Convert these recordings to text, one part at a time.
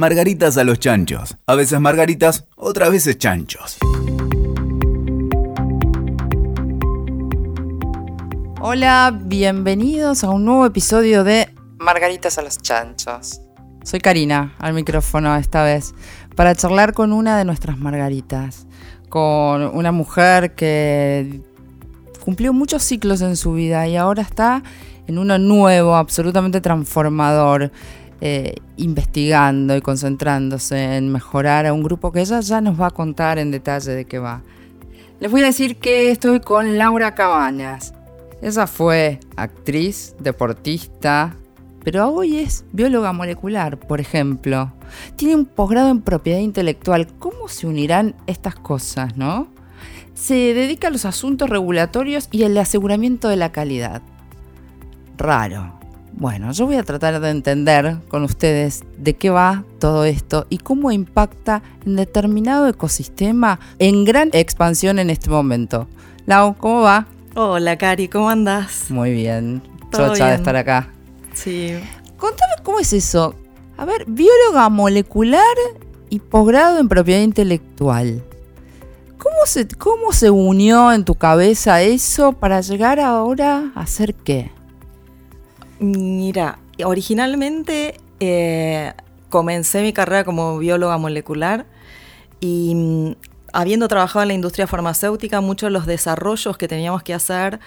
Margaritas a los chanchos. A veces margaritas, otras veces chanchos. Hola, bienvenidos a un nuevo episodio de Margaritas a los chanchos. Soy Karina, al micrófono esta vez, para charlar con una de nuestras margaritas, con una mujer que cumplió muchos ciclos en su vida y ahora está en uno nuevo, absolutamente transformador, eh, investigando y concentrándose en mejorar a un grupo que ella ya nos va a contar en detalle de qué va. Les voy a decir que estoy con Laura Cabañas. Ella fue actriz, deportista, pero hoy es bióloga molecular, por ejemplo. Tiene un posgrado en propiedad intelectual. ¿Cómo se unirán estas cosas, no? Se dedica a los asuntos regulatorios y el aseguramiento de la calidad. Raro. Bueno, yo voy a tratar de entender con ustedes de qué va todo esto y cómo impacta en determinado ecosistema en gran expansión en este momento. Lau, ¿cómo va? Hola, Cari, ¿cómo andás? Muy bien. Chocha de estar acá. Sí. Contame cómo es eso. A ver, bióloga molecular y posgrado en propiedad intelectual. ¿Cómo se, ¿Cómo se unió en tu cabeza eso para llegar ahora a hacer qué? Mira, originalmente eh, comencé mi carrera como bióloga molecular y mm, habiendo trabajado en la industria farmacéutica, muchos de los desarrollos que teníamos que hacer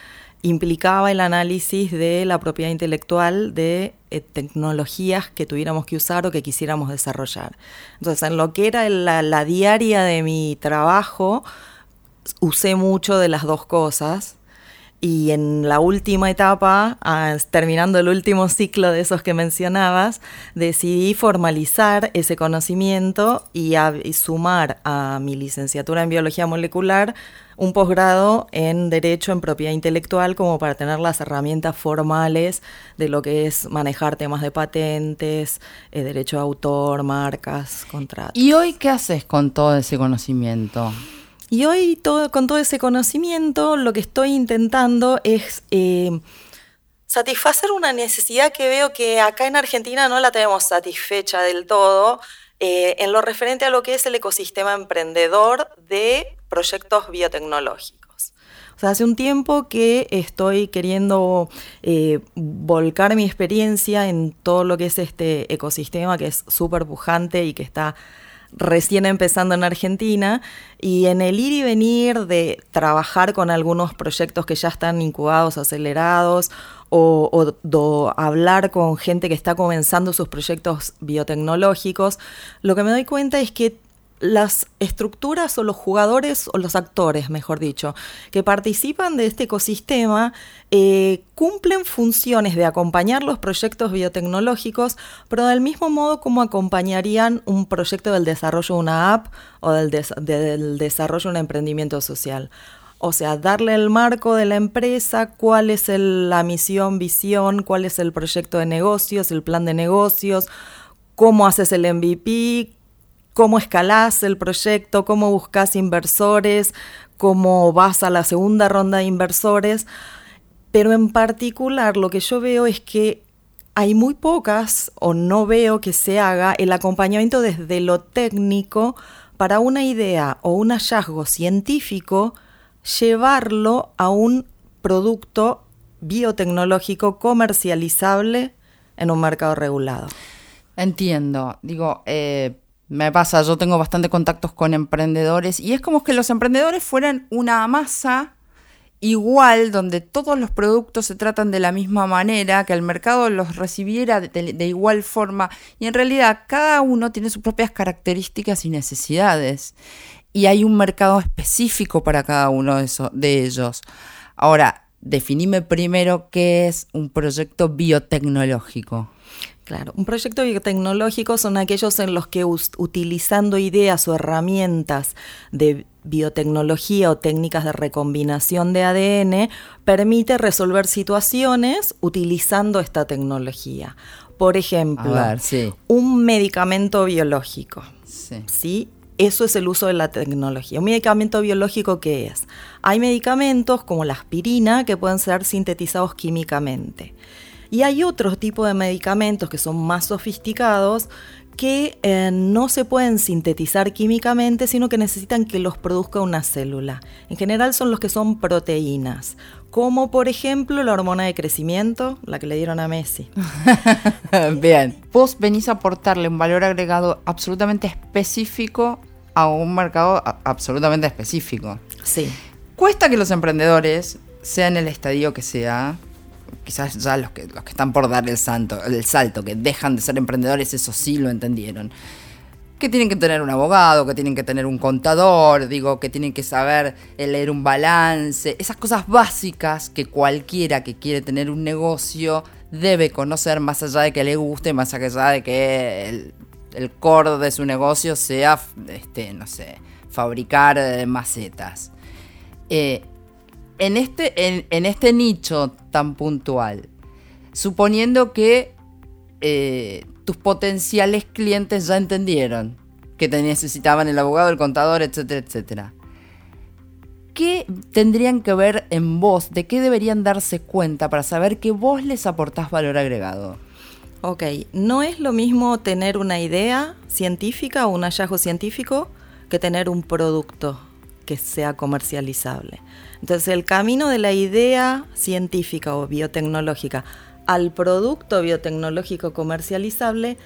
implicaba el análisis de la propiedad intelectual de eh, tecnologías que tuviéramos que usar o que quisiéramos desarrollar. Entonces, en lo que era la diaria de mi trabajo, usé mucho de las dos cosas y en la última etapa, ah, terminando el último ciclo de esos que mencionabas, decidí formalizar ese conocimiento y, sumar a mi licenciatura en biología molecular un posgrado en Derecho en Propiedad Intelectual como para tener las herramientas formales de lo que es manejar temas de patentes, eh, derecho de autor, marcas, contratos. ¿Y hoy qué haces con todo ese conocimiento? Y hoy con todo ese conocimiento lo que estoy intentando es eh, satisfacer una necesidad que veo que acá en Argentina no la tenemos satisfecha del todo eh, en lo referente a lo que es el ecosistema emprendedor de proyectos biotecnológicos. O sea, hace un tiempo que estoy queriendo eh, volcar mi experiencia en todo lo que es este ecosistema que es súper pujante y que está recién empezando en Argentina y en el ir y venir de trabajar con algunos proyectos que ya están incubados, acelerados, o, hablar con gente que está comenzando sus proyectos biotecnológicos, lo que me doy cuenta es que las estructuras o los jugadores o los actores, mejor dicho, que participan de este ecosistema eh, cumplen funciones de acompañar los proyectos biotecnológicos, pero del mismo modo como acompañarían un proyecto del desarrollo de una app o del, del desarrollo de un emprendimiento social. O sea, darle el marco de la empresa, cuál es la misión, visión, cuál es el proyecto de negocios, el plan de negocios, cómo haces el MVP, cómo escalás el proyecto, cómo buscas inversores, cómo vas a la segunda ronda de inversores. Pero en particular lo que yo veo es que hay muy pocas o no veo que se haga el acompañamiento desde lo técnico para una idea o un hallazgo científico, llevarlo a un producto biotecnológico comercializable en un mercado regulado. Entiendo. Digo, eh, me pasa, yo tengo bastante contactos con emprendedores y es como que los emprendedores fueran una masa igual, donde todos los productos se tratan de la misma manera, que el mercado los recibiera de, igual forma y en realidad cada uno tiene sus propias características y necesidades y hay un mercado específico para cada uno de, de ellos. Ahora, definime primero qué es un proyecto biotecnológico. Claro, un proyecto biotecnológico son aquellos en los que utilizando ideas o herramientas de biotecnología o técnicas de recombinación de ADN permite resolver situaciones utilizando esta tecnología. Por ejemplo, un medicamento biológico. Sí. Eso es el uso de la tecnología. ¿Un medicamento biológico qué es? Hay medicamentos como la aspirina que pueden ser sintetizados químicamente. Y hay otro tipo de medicamentos que son más sofisticados que eh, no se pueden sintetizar químicamente, sino que necesitan que los produzca una célula. En general son los que son proteínas, como por ejemplo la hormona de crecimiento, la que le dieron a Messi. Bien, vos venís a aportarle un valor agregado absolutamente específico a un mercado absolutamente específico. Sí. Cuesta que los emprendedores, sean el estadio que sea, quizás ya los que, los que están por dar el, santo, el salto, que dejan de ser emprendedores, eso sí lo entendieron. Que tienen que tener un abogado, que tienen que tener un contador, digo, que tienen que saber leer un balance, esas cosas básicas que cualquiera que quiere tener un negocio debe conocer más allá de que le guste, más allá de que el, el core de su negocio sea, este, no sé, fabricar eh, macetas. Eh, en este, en, este nicho tan puntual, suponiendo que eh, tus potenciales clientes ya entendieron que te necesitaban el abogado, el contador, etcétera, etcétera. ¿Qué tendrían que ver en vos? ¿De qué deberían darse cuenta para saber que vos les aportás valor agregado? Ok, no es lo mismo tener una idea científica o un hallazgo científico que tener un producto que sea comercializable. Entonces el camino de la idea científica o biotecnológica al producto biotecnológico comercializable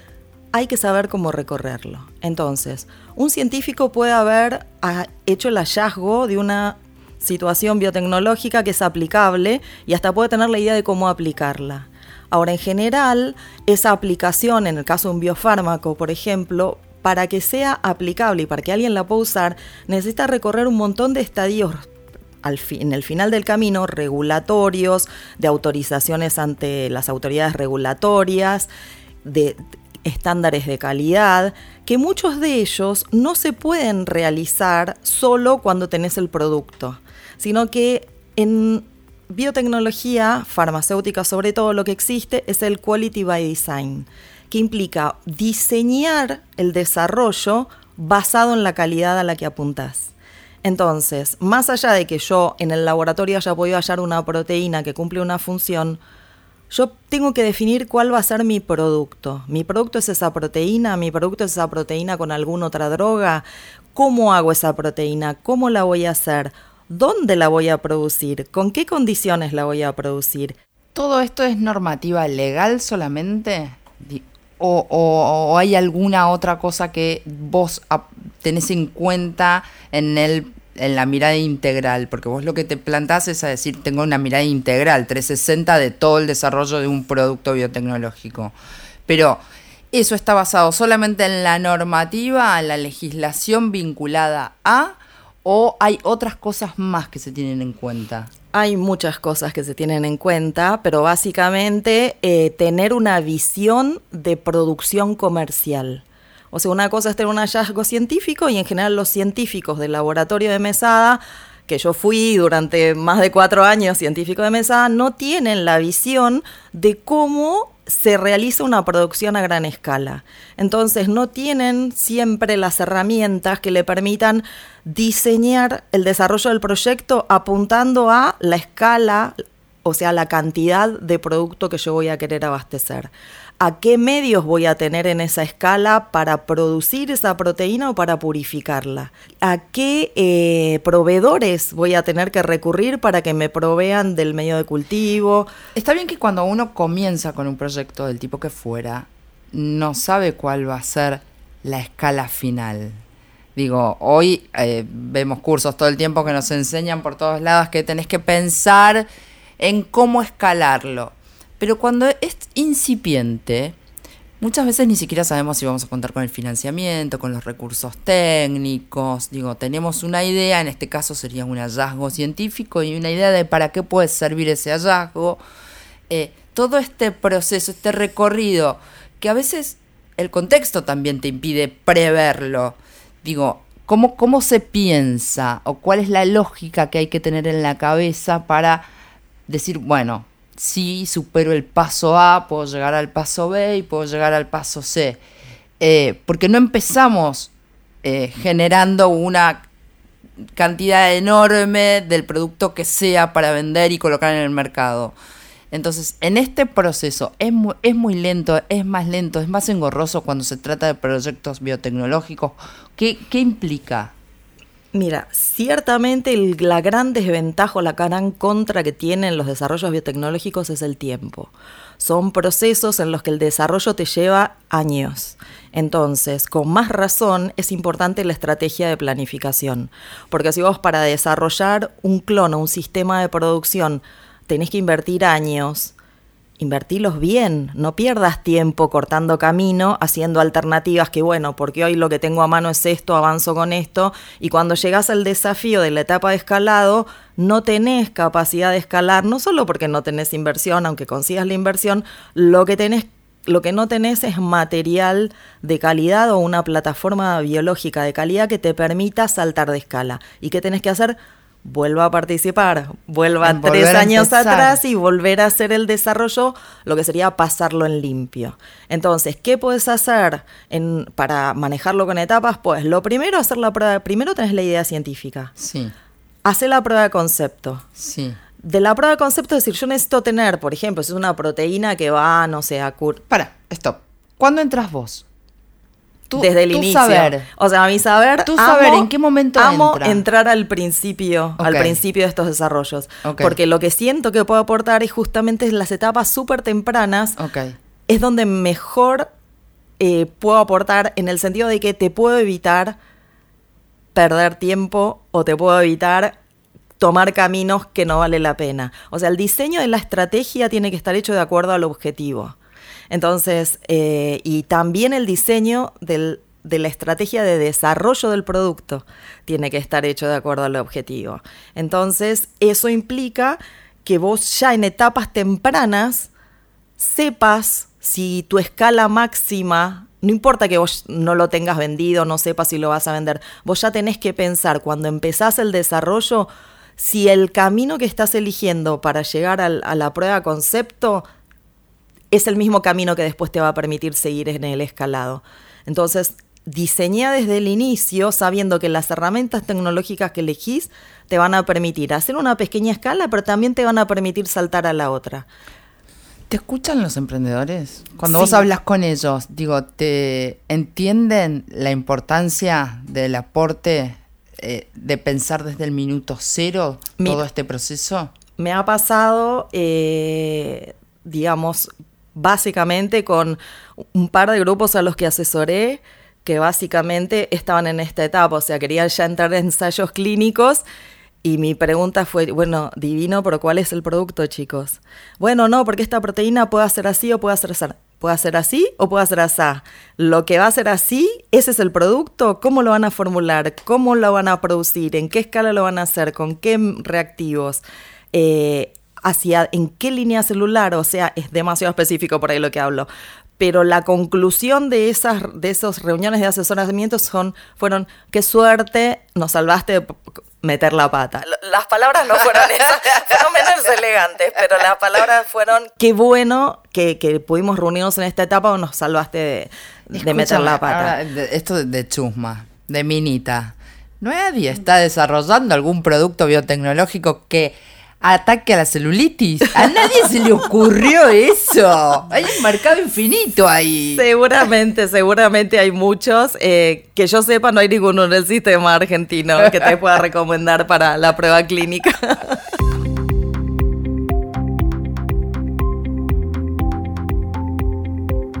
hay que saber cómo recorrerlo. Entonces, un científico puede haber ah, hecho el hallazgo de una situación biotecnológica que es aplicable y hasta puede tener la idea de cómo aplicarla. Ahora, en general, esa aplicación, en el caso de un biofármaco, por ejemplo, para que sea aplicable y para que alguien la pueda usar, necesita recorrer un montón de estadios en el final del camino regulatorios, de autorizaciones ante las autoridades regulatorias, de estándares de calidad, que muchos de ellos no se pueden realizar solo cuando tenés el producto, sino que en biotecnología farmacéutica sobre todo lo que existe es el Quality by Design, que implica diseñar el desarrollo basado en la calidad a la que apuntás. Entonces, más allá de que yo en el laboratorio haya podido hallar una proteína que cumple una función, yo tengo que definir cuál va a ser mi producto. Mi producto es esa proteína, mi producto es esa proteína con alguna otra droga. ¿Cómo hago esa proteína? ¿Cómo la voy a hacer? ¿Dónde la voy a producir? ¿Con qué condiciones la voy a producir? ¿Todo esto es normativa legal solamente? ¿O, hay alguna otra cosa que vos tenés en cuenta en el en la mirada integral, porque vos lo que te plantás es a decir, tengo una mirada integral, 360 de todo el desarrollo de un producto biotecnológico. Pero eso está basado solamente en la normativa, la legislación vinculada a, o hay otras cosas más que se tienen en cuenta. Hay muchas cosas que se tienen en cuenta, pero básicamente eh, tener una visión de producción comercial. O sea, una cosa es tener un hallazgo científico y en general los científicos del laboratorio de Mesada, que yo fui durante más de cuatro años científico de Mesada, no tienen la visión de cómo se realiza una producción a gran escala. Entonces no tienen siempre las herramientas que le permitan diseñar el desarrollo del proyecto apuntando a la escala, o sea, la cantidad de producto que yo voy a querer abastecer a qué medios voy a tener en esa escala para producir esa proteína o para purificarla, a qué eh, proveedores voy a tener que recurrir para que me provean del medio de cultivo. Está bien que cuando uno comienza con un proyecto del tipo que fuera, no sabe cuál va a ser la escala final. Digo, hoy eh, vemos cursos todo el tiempo que nos enseñan por todos lados que tenés que pensar en cómo escalarlo pero cuando es incipiente, muchas veces ni siquiera sabemos si vamos a contar con el financiamiento, con los recursos técnicos. Digo, tenemos una idea, en este caso sería un hallazgo científico y una idea de para qué puede servir ese hallazgo. Eh, todo este proceso, este recorrido, que a veces el contexto también te impide preverlo. Digo, ¿cómo, ¿cómo se piensa o cuál es la lógica que hay que tener en la cabeza para decir, bueno, si supero el paso A, puedo llegar al paso B y puedo llegar al paso C. Eh, porque no empezamos eh, generando una cantidad enorme del producto que sea para vender y colocar en el mercado. Entonces, en este proceso es muy, lento, es más lento, es más engorroso cuando se trata de proyectos biotecnológicos. ¿Qué, qué implica? Mira, ciertamente la gran desventaja o la gran contra que tienen los desarrollos biotecnológicos es el tiempo. Son procesos en los que el desarrollo te lleva años. Entonces, con más razón es importante la estrategia de planificación, porque si vos para desarrollar un clon o un sistema de producción tenés que invertir años, invertilos bien, no pierdas tiempo cortando camino, haciendo alternativas que bueno, porque hoy lo que tengo a mano es esto, avanzo con esto, y cuando llegas al desafío de la etapa de escalado, no tenés capacidad de escalar, no solo porque no tenés inversión, aunque consigas la inversión, lo que tenés lo que no tenés es material de calidad o una plataforma biológica de calidad que te permita saltar de escala. ¿Y qué tenés que hacer? Vuelva a participar, vuelva tres años atrás y volver a hacer el desarrollo, lo que sería pasarlo en limpio. Entonces, ¿qué puedes hacer en, para manejarlo con etapas? Pues lo primero, hacer la prueba, primero tenés la idea científica. Sí. Hacer la prueba de concepto. Sí. De la prueba de concepto, es decir, yo necesito tener, por ejemplo, si es una proteína que va, no sé, a cur... Para, stop. ¿Cuándo entras vos? Desde el inicio. saber. O sea, a mi saber. Tú saber en qué momento amo entrar al principio, al principio de estos desarrollos. Porque lo que siento que puedo aportar es justamente las etapas súper tempranas. Es donde mejor eh, puedo aportar en el sentido de que te puedo evitar perder tiempo o te puedo evitar tomar caminos que no vale la pena. O sea, el diseño de la estrategia tiene que estar hecho de acuerdo al objetivo. Entonces, eh, y también el diseño de la estrategia de desarrollo del producto tiene que estar hecho de acuerdo al objetivo. Entonces, eso implica que vos ya en etapas tempranas sepas si tu escala máxima, no importa que vos no lo tengas vendido, no sepas si lo vas a vender, vos ya tenés que pensar cuando empezás el desarrollo si el camino que estás eligiendo para llegar a la prueba concepto es el mismo camino que después te va a permitir seguir en el escalado. Entonces, diseñá desde el inicio sabiendo que las herramientas tecnológicas que elegís te van a permitir hacer una pequeña escala, pero también te van a permitir saltar a la otra. ¿Te escuchan los emprendedores? Cuando vos hablas con ellos, digo, ¿te entienden la importancia del aporte eh, de pensar desde el minuto cero todo este proceso? Me ha pasado, eh, digamos, básicamente con un par de grupos a los que asesoré que básicamente estaban en esta etapa, o sea, querían ya entrar en ensayos clínicos y mi pregunta fue, bueno, divino, pero ¿cuál es el producto, chicos? Bueno, no, porque esta proteína puede ser así o puede ser así. Puede ser así o puede ser así. Lo que va a ser así, ese es el producto. ¿Cómo lo van a formular? ¿Cómo lo van a producir? ¿En qué escala lo van a hacer? ¿Con qué reactivos? Eh, hacia en qué línea celular, o sea, es demasiado específico por ahí lo que hablo. Pero la conclusión de esas de esos reuniones de asesoramiento son, fueron, qué suerte, nos salvaste de meter la pata. Las palabras no fueron esas, fueron menos elegantes, pero las palabras fueron, qué bueno que, pudimos reunirnos en esta etapa o nos salvaste de, meter la pata. esto de chusma, de minita. ¿Nadie está desarrollando algún producto biotecnológico que ataque a la celulitis. A nadie se le ocurrió eso. Hay un mercado infinito ahí. Seguramente, seguramente hay muchos. Eh, que yo sepa, no hay ninguno en el sistema argentino que te pueda recomendar para la prueba clínica.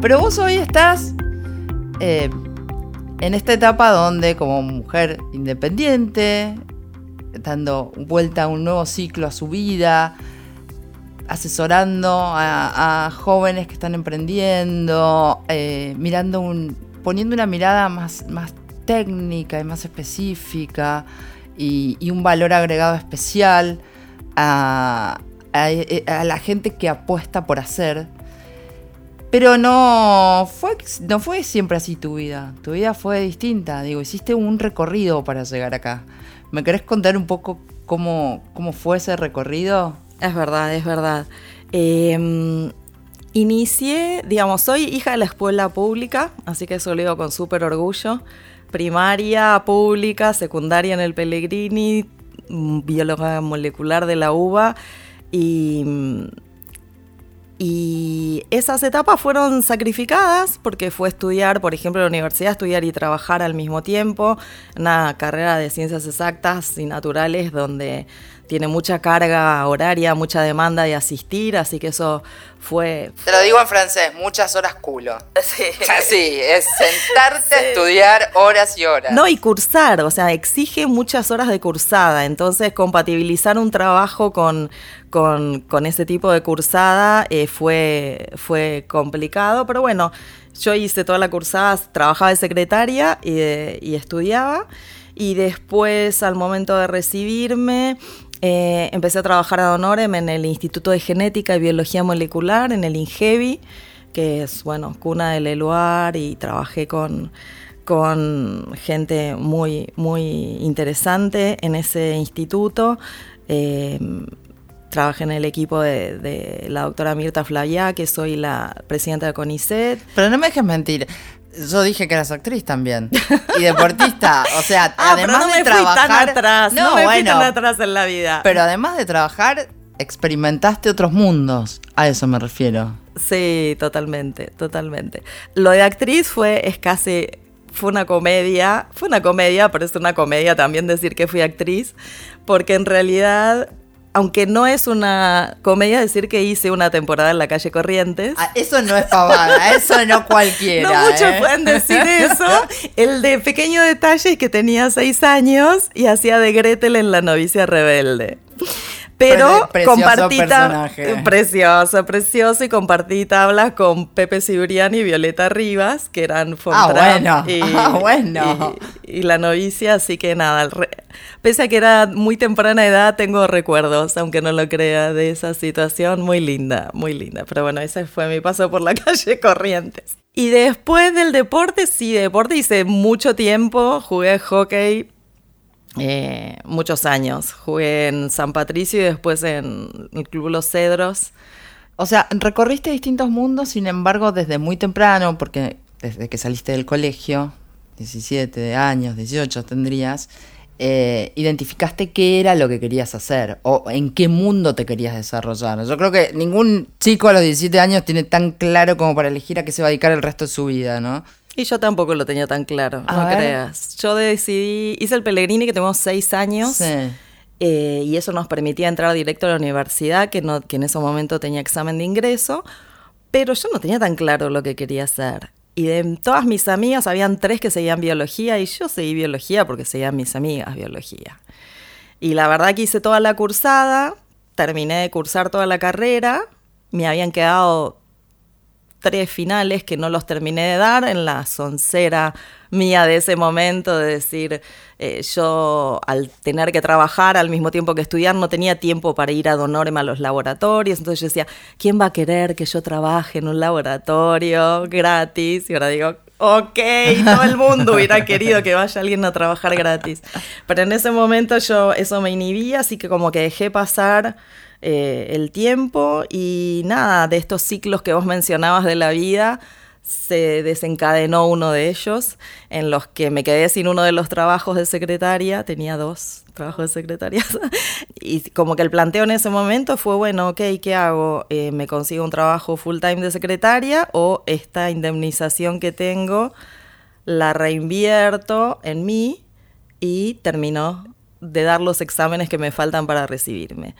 Pero vos hoy estás eh, en esta etapa donde como mujer independiente, dando vuelta a un nuevo ciclo a su vida, asesorando a, jóvenes que están emprendiendo, eh, mirando poniendo una mirada más, técnica y más específica y, un valor agregado especial a, a, la gente que apuesta por hacer. Pero no fue, no fue siempre así tu vida. Tu vida fue distinta. Digo, hiciste un recorrido para llegar acá. ¿Me querés contar un poco cómo, cómo fue ese recorrido? Es verdad, es verdad. Em, inicié, digamos, soy hija de la escuela pública, así que eso lo digo con súper orgullo. Primaria pública, secundaria en el Pellegrini, mm, bióloga molecular de la UBA y mm, Y esas etapas fueron sacrificadas porque fue estudiar, por ejemplo, en la universidad, estudiar y trabajar al mismo tiempo, una carrera de ciencias exactas y naturales donde tiene mucha carga horaria, mucha demanda de asistir, así que eso fue... Te lo digo en francés, muchas horas culo. Sí. Así, es sentarte a estudiar horas y horas. No, y cursar, o sea, exige muchas horas de cursada, entonces compatibilizar un trabajo con, con, con ese tipo de cursada eh, fue, fue complicado, pero bueno, yo hice toda la cursada, trabajaba de secretaria y, y estudiaba. Y después, al momento de recibirme, eh, empecé a trabajar a Honorem en el Instituto de Genética y Biología Molecular, en el INGEBI, que es, bueno, cuna del Eluar, y trabajé con, con gente muy, muy interesante en ese instituto. Eh, trabajé en el equipo de, de, la doctora Mirta Flavia, que soy la presidenta de CONICET. Pero no me dejes mentir. Yo dije que eras actriz también. Y deportista. O sea, ah, además pero no de me trabajar. Fui tan atrás. No, no me bueno, fui tan atrás en la vida. Pero además de trabajar, experimentaste otros mundos. A eso me refiero. Sí, totalmente, totalmente. Lo de actriz fue, es casi, fue una comedia, fue una comedia, pero es una comedia también decir que fui actriz, porque en realidad aunque no es una comedia decir que hice una temporada en la calle Corrientes. Ah, eso no es pavada, eso no cualquiera. No muchos ¿eh? pueden decir eso. El de pequeño detalle es que tenía seis años y hacía de Gretel en La novicia rebelde. Pero Precioso compartí personaje. precioso, precioso y compartí tablas con Pepe Cibriani y Violeta Rivas, que eran Fontrap bueno, y, ah, bueno. y- y la novicia, así que nada, pese a que era muy temprana edad, tengo recuerdos, aunque no lo crea, de esa situación muy linda, muy linda. Pero bueno, ese fue mi paso por la calle Corrientes. Y después del deporte, sí, deporte hice mucho tiempo, jugué hockey eh, muchos años. Jugué en San Patricio y después en el Club Los Cedros. O sea, recorriste distintos mundos, sin embargo, desde muy temprano, porque desde que saliste del colegio, 17 años, 18 tendrías, eh, identificaste qué era lo que querías hacer o en qué mundo te querías desarrollar. Yo creo que ningún chico a los 17 años tiene tan claro como para elegir a qué se va a dedicar el resto de su vida, ¿no? Y yo tampoco lo tenía tan claro, A no ver. creas. Yo decidí, hice el Pellegrini que tenemos seis años. Sí. eh, y eso nos permitía entrar directo a la universidad, que, no, que en ese momento tenía examen de ingreso, pero yo no tenía tan claro lo que quería hacer. Y de todas mis amigas, habían tres que seguían biología y yo seguí biología porque seguían mis amigas biología. Y la verdad que hice toda la cursada, terminé de cursar toda la carrera, me habían quedado tres finales que no los terminé de dar en la soncera mía de ese momento, de decir, eh, yo al tener que trabajar al mismo tiempo que estudiar no tenía tiempo para ir a Donorem a los laboratorios, entonces yo decía, ¿quién va a querer que yo trabaje en un laboratorio gratis? Y ahora digo, ok, todo el mundo hubiera querido que vaya alguien a trabajar gratis. Pero en ese momento yo eso me inhibía, así que como que dejé pasar eh, el tiempo y nada, de estos ciclos que vos mencionabas de la vida, se desencadenó uno de ellos, en los que me quedé sin uno de los trabajos de secretaria, tenía dos trabajos de secretaria, y como que el planteo en ese momento fue, bueno, ok, ¿qué hago? Eh, ¿Me consigo un trabajo full time de secretaria o esta indemnización que tengo la reinvierto en mí y termino de dar los exámenes que me faltan para recibirme?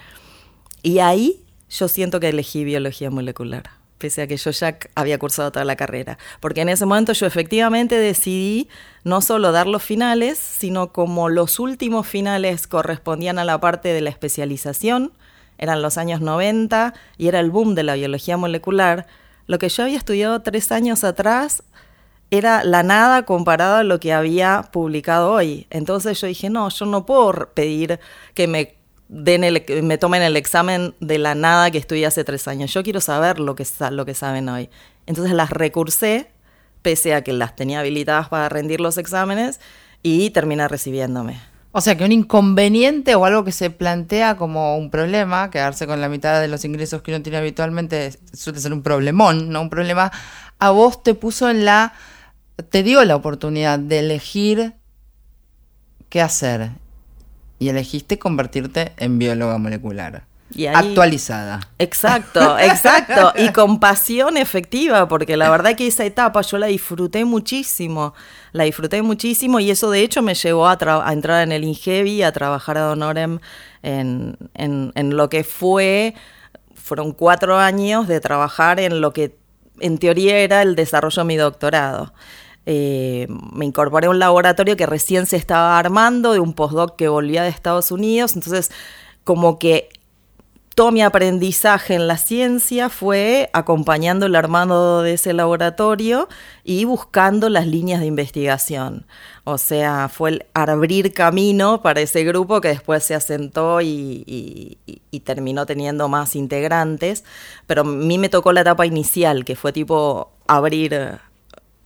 Y ahí yo siento que elegí biología molecular, pese a que yo ya había cursado toda la carrera. Porque en ese momento yo efectivamente decidí no solo dar los finales, sino como los últimos finales correspondían a la parte de la especialización, eran los años 90 y era el boom de la biología molecular, lo que yo había estudiado tres años atrás era la nada comparado a lo que había publicado hoy. Entonces yo dije, no, yo no puedo pedir que me den el, me tomen el examen de la nada que estudié hace tres años. Yo quiero saber lo que, lo que saben hoy. Entonces las recursé, pese a que las tenía habilitadas para rendir los exámenes, y terminé recibiéndome. O sea que un inconveniente o algo que se plantea como un problema, quedarse con la mitad de los ingresos que uno tiene habitualmente suele ser un problemón, no un problema, a vos te puso en la, te dio la oportunidad de elegir qué hacer y elegiste convertirte en bióloga molecular. Y ahí- Actualizada. Exacto, exacto. Y con pasión efectiva, porque la verdad que esa etapa yo la disfruté muchísimo. La disfruté muchísimo y eso de hecho me llevó a, tra- a entrar en el Ingevi, a trabajar a Honorem en, en- en lo que fue, fueron cuatro años de trabajar en lo que en teoría era el desarrollo de mi doctorado. Eh, me incorporé a un laboratorio que recién se estaba armando, de un postdoc que volvía de Estados Unidos, entonces como que todo mi aprendizaje en la ciencia fue acompañando el armado de ese laboratorio y buscando las líneas de investigación. O sea, fue el abrir camino para ese grupo que después se asentó y, terminó teniendo más integrantes. Pero a mí me tocó la etapa inicial, que fue tipo abrir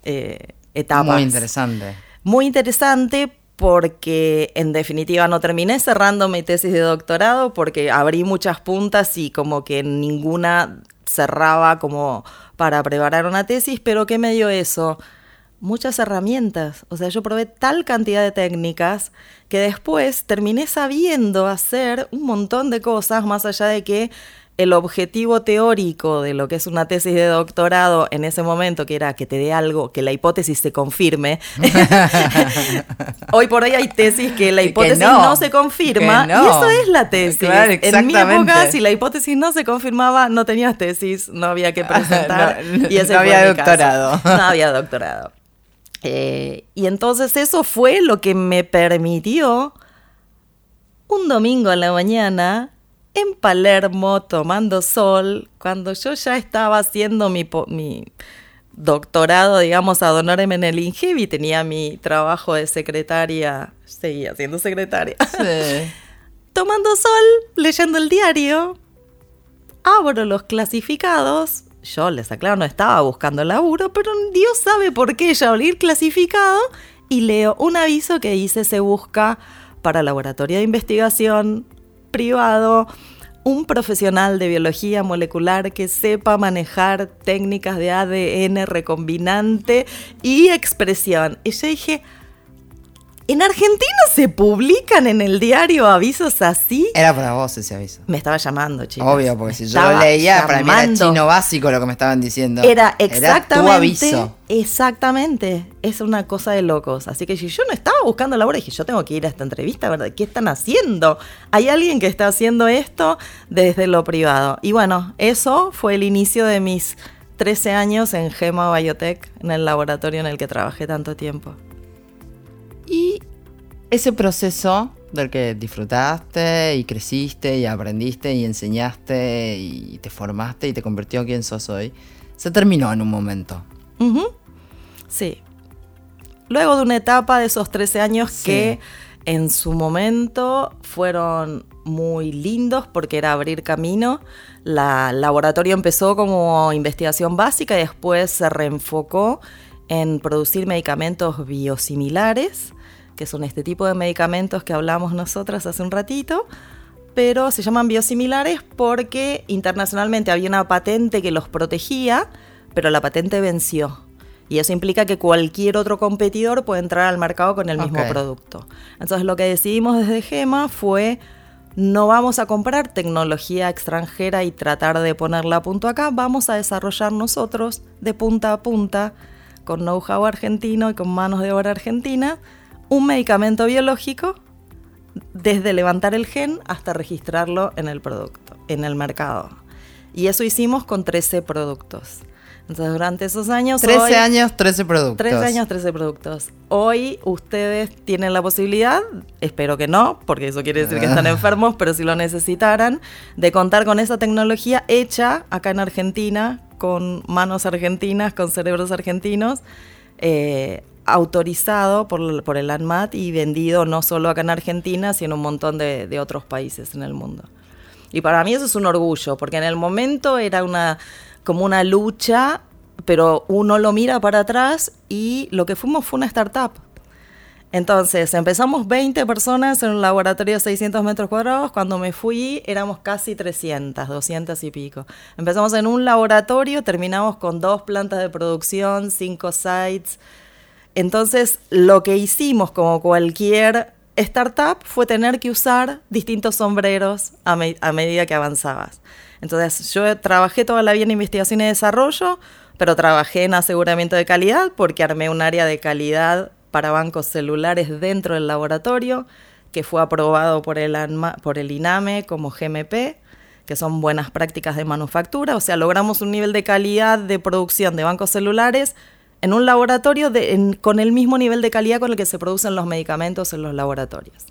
eh, etapas. Muy interesante. Muy interesante porque en definitiva no terminé cerrando mi tesis de doctorado porque abrí muchas puntas y como que ninguna cerraba como para preparar una tesis, pero ¿qué me dio eso? Muchas herramientas, o sea, yo probé tal cantidad de técnicas que después terminé sabiendo hacer un montón de cosas más allá de que el objetivo teórico de lo que es una tesis de doctorado en ese momento, que era que te dé algo, que la hipótesis se confirme. hoy por hoy hay tesis que la Que hipótesis no, no, se confirma. no. Y eso es la tesis. Claro, en mi época, si la hipótesis no se confirmaba, no tenías tesis, no había que presentar. No, y ese había doctorado. No había doctorado. Eh, y entonces eso fue lo que me permitió un domingo a la mañana en Palermo tomando sol, cuando yo ya estaba haciendo mi, doctorado, digamos, ad honorem en el INGEBI, tenía mi trabajo de secretaria, seguía siendo secretaria, Sí. tomando sol, leyendo el diario, abro los clasificados. Yo les aclaro, no estaba buscando laburo, pero Dios sabe por qué ya abrí el clasificado y leo un aviso que dice se busca para laboratorio de investigación privado un profesional de biología molecular que sepa manejar técnicas de ADN recombinante y expresión. Y yo dije, ¿en Argentina se publican en el diario avisos así? Era para vos ese aviso. Me estaba llamando, chicos. Obvio, porque si yo lo leía, para mí era chino básico lo que me estaban diciendo. Era exactamente. tu aviso. Exactamente. Es una cosa de locos. Así que si yo no estaba buscando labor, dije, yo tengo que ir a esta entrevista, ¿verdad? ¿Qué están haciendo? Hay alguien que está haciendo esto desde lo privado. Y bueno, eso fue el inicio de mis 13 años en Gema Biotech, en el laboratorio en el que trabajé tanto tiempo. Y ese proceso del que disfrutaste y creciste y aprendiste y enseñaste y te formaste y te convirtió en quien sos hoy, se terminó en un momento. Sí. Luego de una etapa de esos 13 años Sí. que en su momento fueron muy lindos porque era abrir camino. La el laboratorio empezó como investigación básica y después se reenfocó en producir medicamentos biosimilares, que son este tipo de medicamentos que hablamos nosotras hace un ratito, pero se llaman biosimilares porque internacionalmente había una patente que los protegía, pero la patente venció. Y eso implica que cualquier otro competidor puede entrar al mercado con el mismo Ok. producto. Entonces lo que decidimos desde GEMA fue no vamos a comprar tecnología extranjera y tratar de ponerla a punto acá, vamos a desarrollar nosotros de punta a punta, con know-how argentino y con manos de obra argentina, un medicamento biológico desde levantar el gen hasta registrarlo en el producto, en el mercado. Y eso hicimos con 13 productos. Entonces, durante esos años... 13 hoy- años, 13 productos. 13 años, 13 productos. Hoy ustedes tienen la posibilidad, espero que no, porque eso quiere decir que están enfermos, pero si lo necesitaran, de contar con esa tecnología hecha acá en Argentina, con manos argentinas, con cerebros argentinos, eh, autorizado por, por el ANMAT y vendido no solo acá en Argentina, sino en un montón de, de otros países en el mundo. Y para mí eso es un orgullo, porque en el momento era una como una lucha, pero uno lo mira para atrás y lo que fuimos fue una startup. Entonces, empezamos 20 personas en un laboratorio de 600 metros cuadrados. Cuando me fui, éramos casi 300, 200 y pico. Empezamos en un laboratorio, terminamos con dos plantas de producción, cinco sites. Entonces, lo que hicimos, como cualquier startup fue tener que usar distintos sombreros a, a medida que avanzabas. Entonces yo trabajé toda la vida en investigación y desarrollo, pero trabajé en aseguramiento de calidad porque armé un área de calidad para bancos celulares dentro del laboratorio, que fue aprobado por el, por el INAME como GMP, que son buenas prácticas de manufactura. O sea, logramos un nivel de calidad de producción de bancos celulares en un laboratorio con el mismo nivel de calidad con el que se producen los medicamentos en los laboratorios.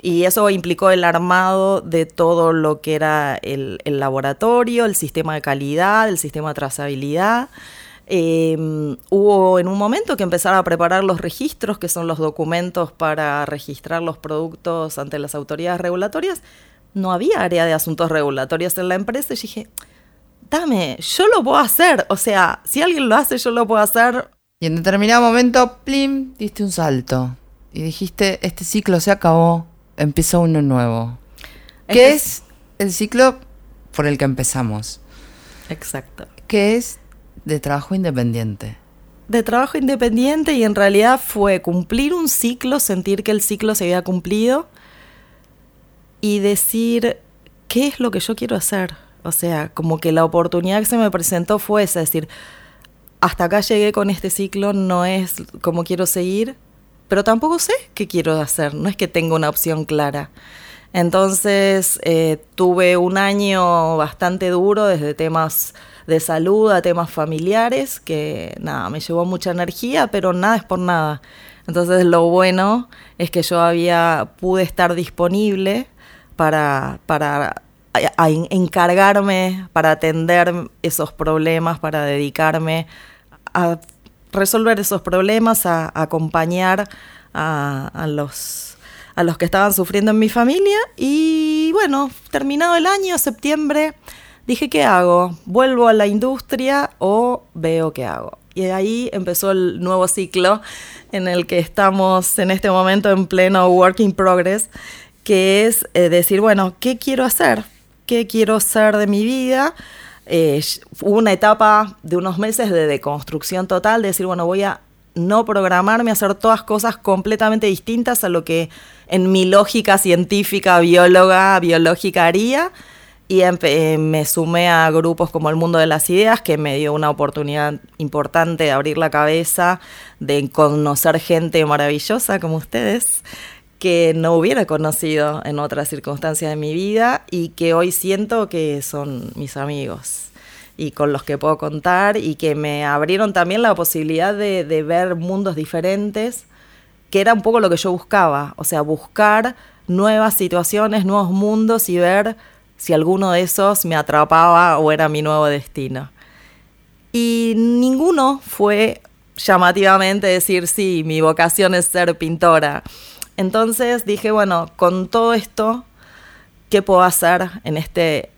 Y eso implicó el armado de todo lo que era el, laboratorio, el sistema de calidad, el sistema de trazabilidad. Em, hubo en un momento que empezar a preparar los registros, que son los documentos para registrar los productos ante las autoridades regulatorias. No había área de asuntos regulatorios en la empresa y dije, dame, yo lo puedo hacer. O sea, si alguien lo hace, yo lo puedo hacer. Y en determinado momento, plim, diste un salto. Y dijiste, este ciclo se acabó empieza uno nuevo. ¿Qué es el ciclo por el que empezamos? Exacto. ¿Qué es de trabajo independiente? De trabajo independiente y en realidad fue cumplir un ciclo, sentir que el ciclo se había cumplido y decir, ¿qué es lo que yo quiero hacer? O sea, como que la oportunidad que se me presentó fue esa, es decir, hasta acá llegué con este ciclo, no es como quiero seguir, pero tampoco sé qué quiero hacer, no es que tenga una opción clara. Entonces eh, tuve un año bastante duro desde temas de salud a temas familiares, que nada, me llevó mucha energía, pero nada es por nada. Entonces lo bueno es que yo había, pude estar disponible para, para encargarme, para atender esos problemas, para dedicarme a resolver esos problemas, a, acompañar a, los, a los que estaban sufriendo en mi familia. Y bueno, terminado el año, septiembre, dije, ¿qué hago? ¿Vuelvo a la industria o veo qué hago? Y ahí empezó el nuevo ciclo en el que estamos en este momento en pleno working progress, que es eh, decir, bueno, ¿qué quiero hacer? ¿Qué quiero ser de mi vida? eh, hubo una etapa de unos meses de deconstrucción total, de decir, bueno, voy a no programarme, hacer todas cosas completamente distintas a lo que en mi lógica científica, bióloga, biológica haría. Y eh, me sumé a grupos como el Mundo de las Ideas, que me dio una oportunidad importante de abrir la cabeza, de conocer gente maravillosa como ustedes que no hubiera conocido en otras circunstancias de mi vida y que hoy siento que son mis amigos y con los que puedo contar y que me abrieron también la posibilidad de, ver mundos diferentes, que era un poco lo que yo buscaba, o sea, buscar nuevas situaciones, nuevos mundos y ver si alguno de esos me atrapaba o era mi nuevo destino. Y ninguno fue llamativamente decir, sí, mi vocación es ser pintora entonces dije, bueno, con todo esto, ¿qué puedo hacer en este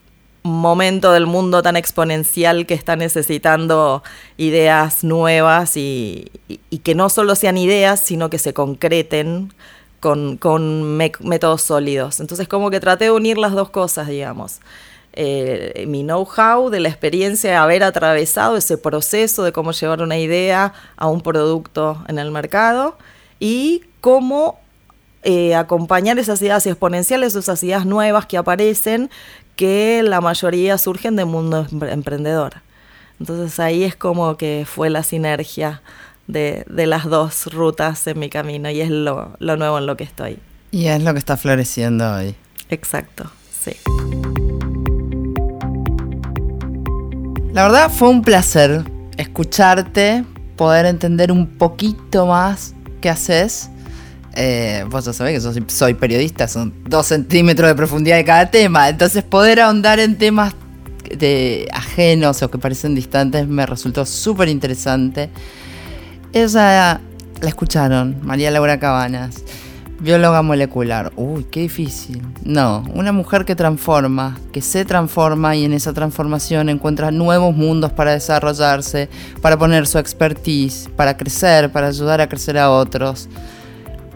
momento del mundo tan exponencial que está necesitando ideas nuevas y, que no solo sean ideas, sino que se concreten con, métodos sólidos. Entonces como que traté de unir las dos cosas, digamos. Eh, mi know-how de la experiencia de haber atravesado ese proceso de cómo llevar una idea a un producto en el mercado y cómo eh, acompañar esas ideas exponenciales, esas ideas nuevas que aparecen, que la mayoría surgen del mundo emprendedor. Entonces ahí es como que fue la sinergia de, las dos rutas en mi camino y es lo, lo nuevo en lo que estoy. Y es lo que está floreciendo hoy. Exacto, sí. La verdad fue un placer escucharte, poder entender un poquito más qué haces eh, vos ya sabés que soy, periodista, son dos centímetros de profundidad de cada tema. Entonces poder ahondar en temas de ajenos o que parecen distantes me resultó súper interesante. Ella la escucharon, María Laura Cabanas, bióloga molecular. Uy, qué difícil. No, una mujer que transforma, que se transforma y en esa transformación encuentra nuevos mundos para desarrollarse, para poner su expertise, para crecer, para ayudar a crecer a otros.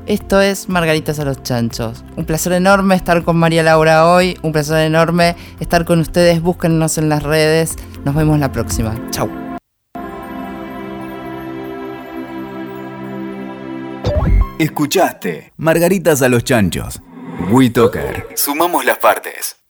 Esto es Margaritas a los Chanchos. Un placer enorme estar con María Laura hoy. Un placer enorme estar con ustedes. Búsquennos en las redes. Nos vemos la próxima. Chau. Escuchaste. Margaritas a los chanchos. WeToker. Sumamos las partes.